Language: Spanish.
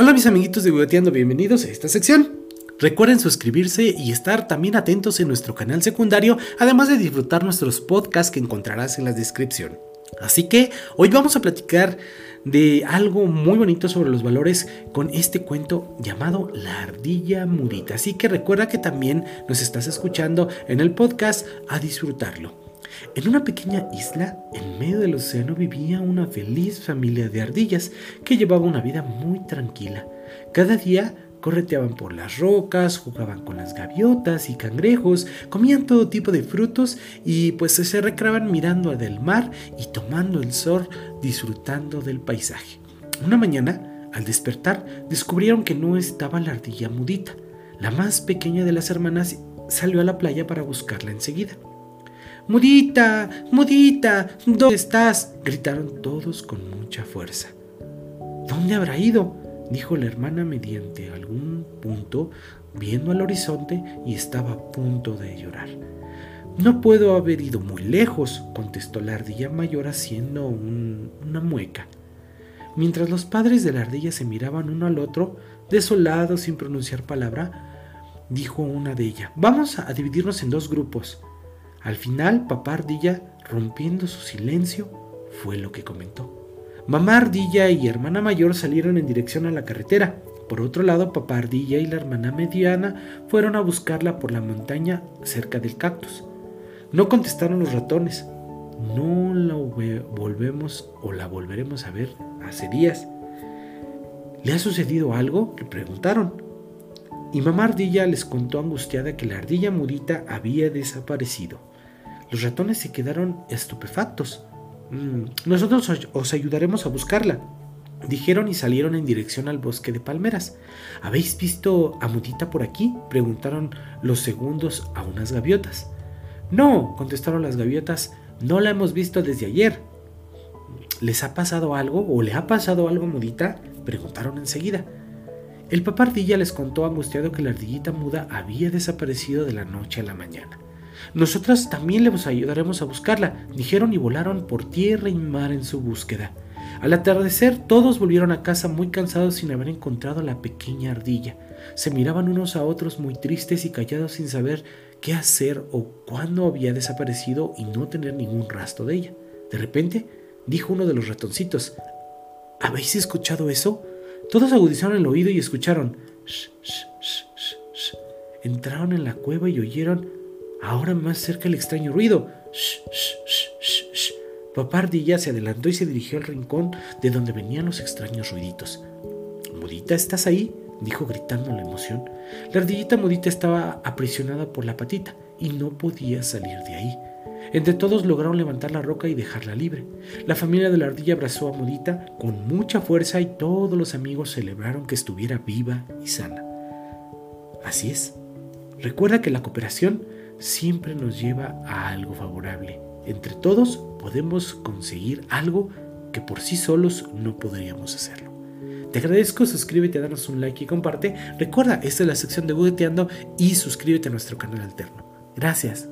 Hola mis amiguitos de Gugateando, bienvenidos a esta sección. Recuerden suscribirse y estar también atentos en nuestro canal secundario, además de disfrutar nuestros podcasts que encontrarás en la descripción. Así que hoy vamos a platicar de algo muy bonito sobre los valores con este cuento llamado La ardilla murita. Así que recuerda que también nos estás escuchando en el podcast a disfrutarlo. En una pequeña isla, en medio del océano, vivía una feliz familia de ardillas que llevaba una vida muy tranquila. Cada día correteaban por las rocas, jugaban con las gaviotas y cangrejos, comían todo tipo de frutos y pues se recreaban mirando al mar y tomando el sol, disfrutando del paisaje. Una mañana, al despertar, descubrieron que no estaba la ardilla mudita. La más pequeña de las hermanas salió a la playa para buscarla enseguida. Mudita, mudita, ¿dónde estás? gritaron todos con mucha fuerza. ¿Dónde habrá ido? dijo la hermana mediante algún punto, viendo al horizonte y estaba a punto de llorar. No puedo haber ido muy lejos, contestó la ardilla mayor haciendo una mueca. Mientras los padres de la ardilla se miraban uno al otro, desolados sin pronunciar palabra, dijo una de ellas, vamos a dividirnos en dos grupos. Al final, papá Ardilla, rompiendo su silencio, fue lo que comentó. Mamá Ardilla y hermana mayor salieron en dirección a la carretera. Por otro lado, papá Ardilla y la hermana mediana fueron a buscarla por la montaña cerca del cactus. No contestaron los ratones. No la volvemos o la volveremos a ver hace días. ¿Le ha sucedido algo? Le preguntaron. Y mamá ardilla les contó angustiada que la ardilla mudita había desaparecido. Los ratones se quedaron estupefactos. Mm, nosotros os ayudaremos a buscarla, dijeron y salieron en dirección al bosque de palmeras. ¿Habéis visto a Mudita por aquí? preguntaron los segundos a unas gaviotas. No, contestaron las gaviotas, no la hemos visto desde ayer. ¿Les ha pasado algo o le ha pasado algo a Mudita? preguntaron enseguida. El papardilla les contó angustiado que la ardillita muda había desaparecido de la noche a la mañana. Nosotras también les ayudaremos a buscarla, dijeron y volaron por tierra y mar en su búsqueda. Al atardecer todos volvieron a casa muy cansados sin haber encontrado a la pequeña ardilla. Se miraban unos a otros muy tristes y callados sin saber qué hacer o cuándo había desaparecido y no tener ningún rastro de ella. De repente dijo uno de los ratoncitos, ¿Habéis escuchado eso? Todos agudizaron el oído y escucharon. Entraron en la cueva y oyeron ahora más cerca el extraño ruido. Papá Ardilla se adelantó y se dirigió al rincón de donde venían los extraños ruiditos. Mudita, ¿estás ahí? dijo gritando la emoción. La ardillita mudita estaba aprisionada por la patita y no podía salir de ahí. Entre todos lograron levantar la roca y dejarla libre. La familia de la ardilla abrazó a Mudita con mucha fuerza y todos los amigos celebraron que estuviera viva y sana. Así es. Recuerda que la cooperación siempre nos lleva a algo favorable. Entre todos podemos conseguir algo que por sí solos no podríamos hacerlo. Te agradezco, suscríbete, danos un like y comparte. Recuerda, esta es la sección de Budeteando y suscríbete a nuestro canal alterno. Gracias.